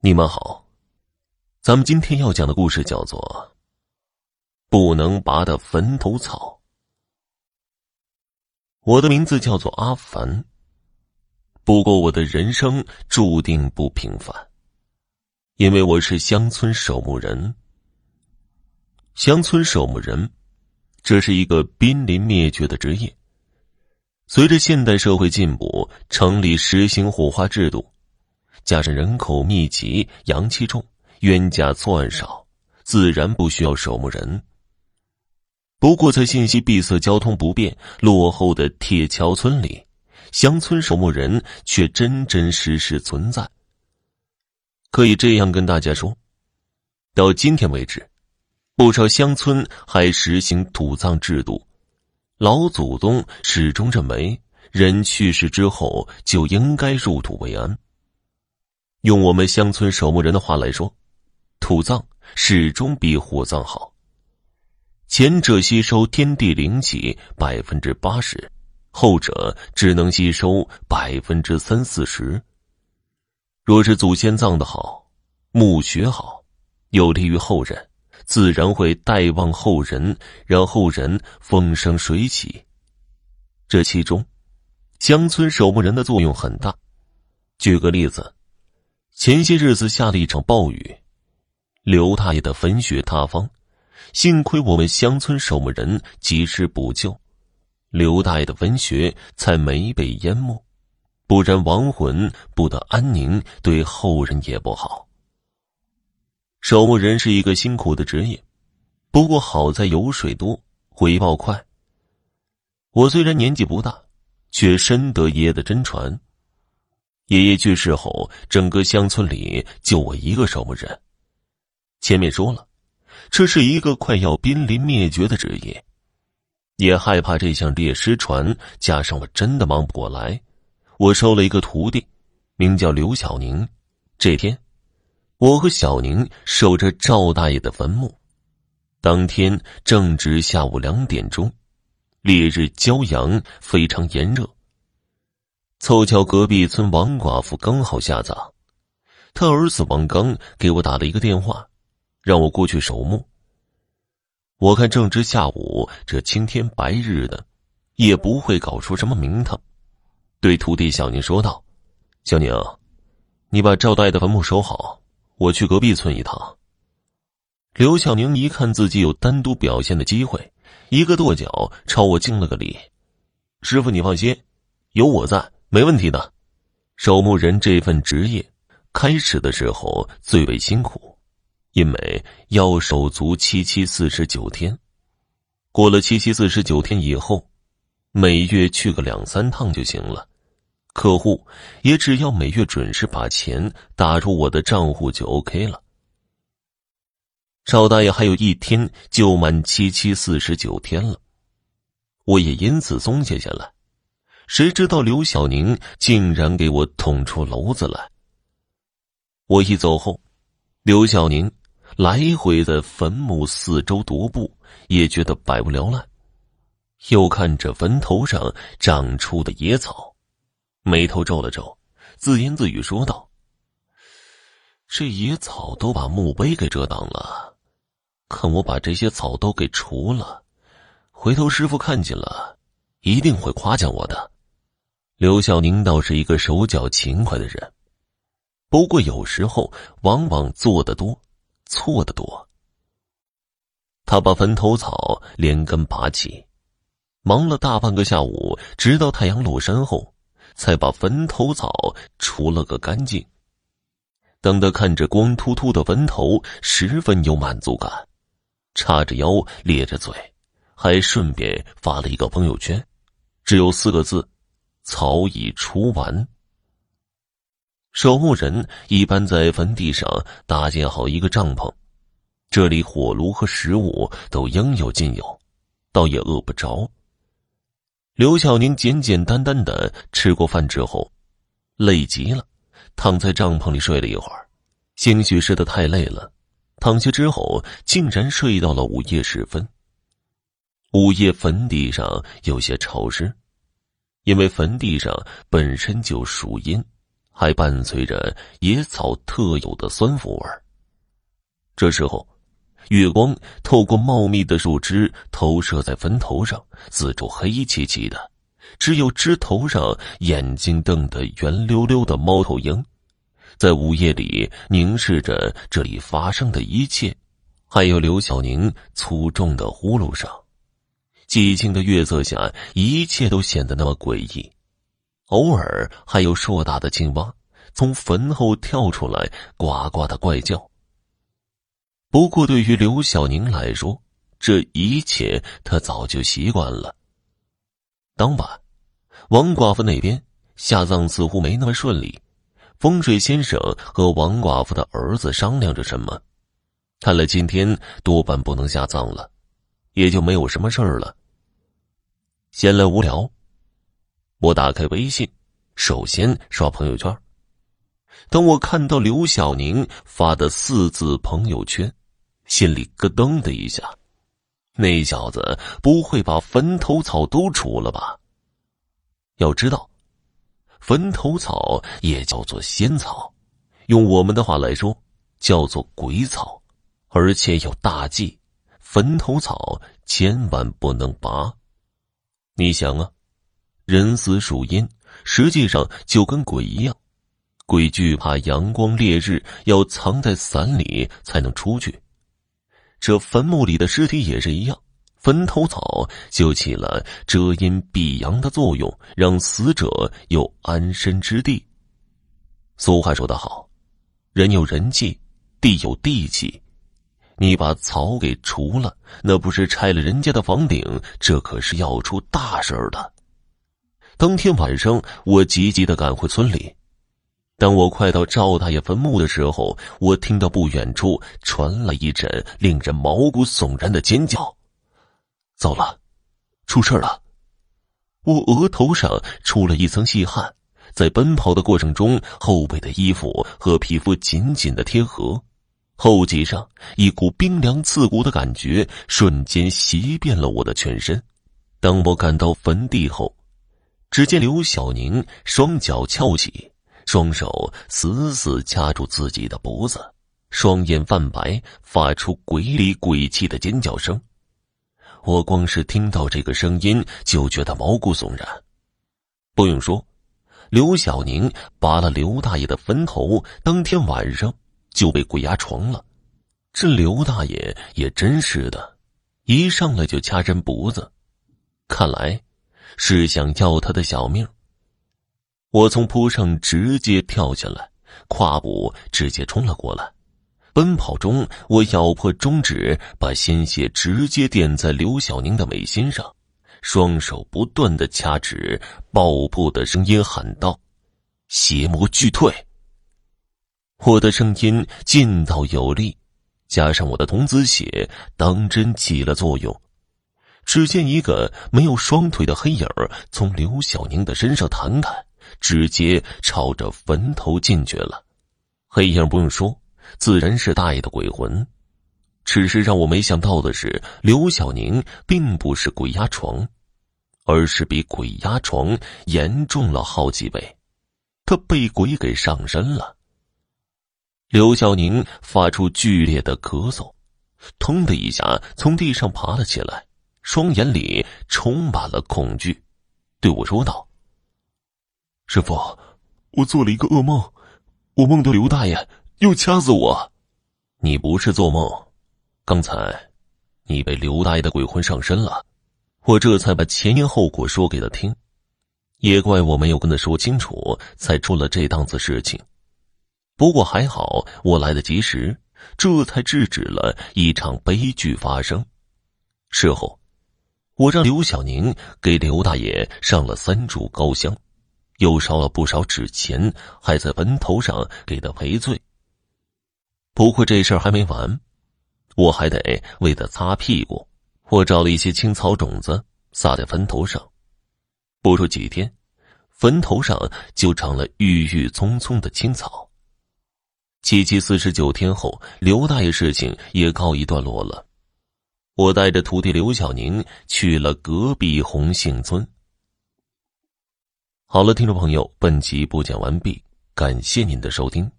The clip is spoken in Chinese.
你们好，咱们今天要讲的故事叫做《不能拔的坟头草》。我的名字叫做阿凡，不过我的人生注定不平凡，因为我是乡村守墓人。乡村守墓人，这是一个濒临灭绝的职业。随着现代社会进步，城里实行火化制度。加上人口密集、阳气重、冤假错案少，自然不需要守墓人。不过，在信息闭塞、交通不便、落后的铁桥村里，乡村守墓人却真真实实存在。可以这样跟大家说，到今天为止，不少乡村还实行土葬制度，老祖宗始终认为，人去世之后就应该入土为安。用我们乡村守墓人的话来说，土葬始终比火葬好。前者吸收天地灵气百分之八十，后者只能吸收百分之三四十。若是祖先葬的好，墓穴好，有利于后人，自然会带旺后人，让后人风生水起。这其中，乡村守墓人的作用很大。举个例子。前些日子下了一场暴雨，刘大爷的坟穴塌方，幸亏我们乡村守墓人及时补救，刘大爷的坟穴才没被淹没，不然亡魂不得安宁，对后人也不好。守墓人是一个辛苦的职业，不过好在油水多，回报快。我虽然年纪不大，却深得爷爷的真传。爷爷去世后，整个乡村里就我一个守墓人。前面说了，这是一个快要濒临灭绝的职业，也害怕这项猎失传，加上我真的忙不过来，我收了一个徒弟，名叫刘小宁。这天，我和小宁守着赵大爷的坟墓。当天正值下午两点钟，烈日骄阳，非常炎热。凑巧隔壁村王寡妇刚好下葬，他儿子王刚给我打了一个电话，让我过去守墓。我看正值下午，这青天白日的，也不会搞出什么名堂，对徒弟小宁说道：“小宁，你把赵大爷的坟墓守好，我去隔壁村一趟。”刘小宁一看自己有单独表现的机会，一个跺脚朝我敬了个礼：“师傅，你放心，有我在。”没问题的，守墓人这份职业，开始的时候最为辛苦，因为要守足七七四十九天。过了七七四十九天以后，每月去个两三趟就行了，客户也只要每月准时把钱打入我的账户就 OK 了。赵大爷还有一天就满七七四十九天了，我也因此松懈下来。谁知道刘小宁竟然给我捅出篓子来。我一走后，刘小宁来回在坟墓四周踱步，也觉得百无聊赖。又看着坟头上长出的野草，眉头皱了皱，自言自语说道：“这野草都把墓碑给遮挡了，看我把这些草都给除了，回头师傅看见了，一定会夸奖我的。”刘小宁倒是一个手脚勤快的人，不过有时候往往做的多，错的多。他把坟头草连根拔起，忙了大半个下午，直到太阳落山后，才把坟头草除了个干净。等他看着光秃秃的坟头，十分有满足感，叉着腰咧着嘴，还顺便发了一个朋友圈，只有四个字。草已除完。守墓人一般在坟地上搭建好一个帐篷，这里火炉和食物都应有尽有，倒也饿不着。刘小宁简简单单的吃过饭之后，累极了，躺在帐篷里睡了一会儿，兴许是的太累了，躺下之后竟然睡到了午夜时分。午夜坟地上有些潮湿。因为坟地上本身就属阴，还伴随着野草特有的酸腐味儿。这时候，月光透过茂密的树枝投射在坟头上，四周黑漆漆的，只有枝头上眼睛瞪得圆溜溜的猫头鹰，在午夜里凝视着这里发生的一切。还有刘小宁粗重的呼噜声，寂静的月色下，一切都显得那么诡异。偶尔还有硕大的青蛙从坟后跳出来，呱呱的怪叫。不过，对于刘小宁来说，这一切他早就习惯了。当晚，王寡妇那边下葬似乎没那么顺利。风水先生和王寡妇的儿子商量着什么，看来今天多半不能下葬了，也就没有什么事儿了。闲来无聊。我打开微信，首先刷朋友圈。当我看到刘小宁发的四字朋友圈，心里咯噔的一下。那小子不会把坟头草都除了吧？要知道，坟头草也叫做仙草，用我们的话来说，叫做鬼草，而且有大忌：坟头草千万不能拔。你想啊。人死属阴，实际上就跟鬼一样，鬼惧怕阳光烈日，要藏在伞里才能出去。这坟墓里的尸体也是一样，坟头草就起了遮阴避阳的作用，让死者有安身之地。俗话说得好，人有人气，地有地气，你把草给除了，那不是拆了人家的房顶，这可是要出大事儿的。当天晚上，我急急的赶回村里。当我快到赵大爷坟墓的时候，我听到不远处传来一阵令人毛骨悚然的尖叫。糟了，出事了！我额头上出了一层细汗，在奔跑的过程中，后背的衣服和皮肤紧紧的贴合，后脊上一股冰凉刺骨的感觉瞬间袭遍了我的全身。当我赶到坟地后，只见刘小宁双脚翘起，双手死死掐住自己的脖子，双眼泛白，发出鬼里鬼气的尖叫声。我光是听到这个声音就觉得毛骨悚然。不用说，刘小宁拔了刘大爷的坟头，当天晚上就被鬼压床了。这刘大爷也真是的，一上来就掐人脖子，看来。是想要他的小命。我从坡上直接跳下来，跨步直接冲了过来。奔跑中，我咬破中指，把鲜血直接点在刘小宁的眉心上，双手不断的掐指，爆破的声音喊道：“邪魔俱退！”我的声音劲道有力，加上我的童子血，当真起了作用。只见一个没有双腿的黑影儿从刘小宁的身上弹开，直接朝着坟头进去了。黑影不用说，自然是大爷的鬼魂。只是让我没想到的是，刘小宁并不是鬼压床，而是比鬼压床严重了好几倍。他被鬼给上身了。刘小宁发出剧烈的咳嗽，腾的一下从地上爬了起来。双眼里充满了恐惧，对我说道：“师傅，我做了一个噩梦，我梦到刘大爷又掐死我。你不是做梦，刚才你被刘大爷的鬼魂上身了。我这才把前因后果说给他听，也怪我没有跟他说清楚，才出了这档子事情。不过还好，我来得及时，这才制止了一场悲剧发生。事后。”我让刘小宁给刘大爷上了三炷高香，又烧了不少纸钱，还在坟头上给他赔罪。不过这事儿还没完，我还得为他擦屁股。我找了一些青草种子撒在坟头上，不出几天，坟头上就长了郁郁葱葱的青草。七七四十九天后，刘大爷事情也告一段落了。我带着徒弟刘小宁去了隔壁红杏村。好了，听众朋友，本集播讲完毕。感谢您的收听。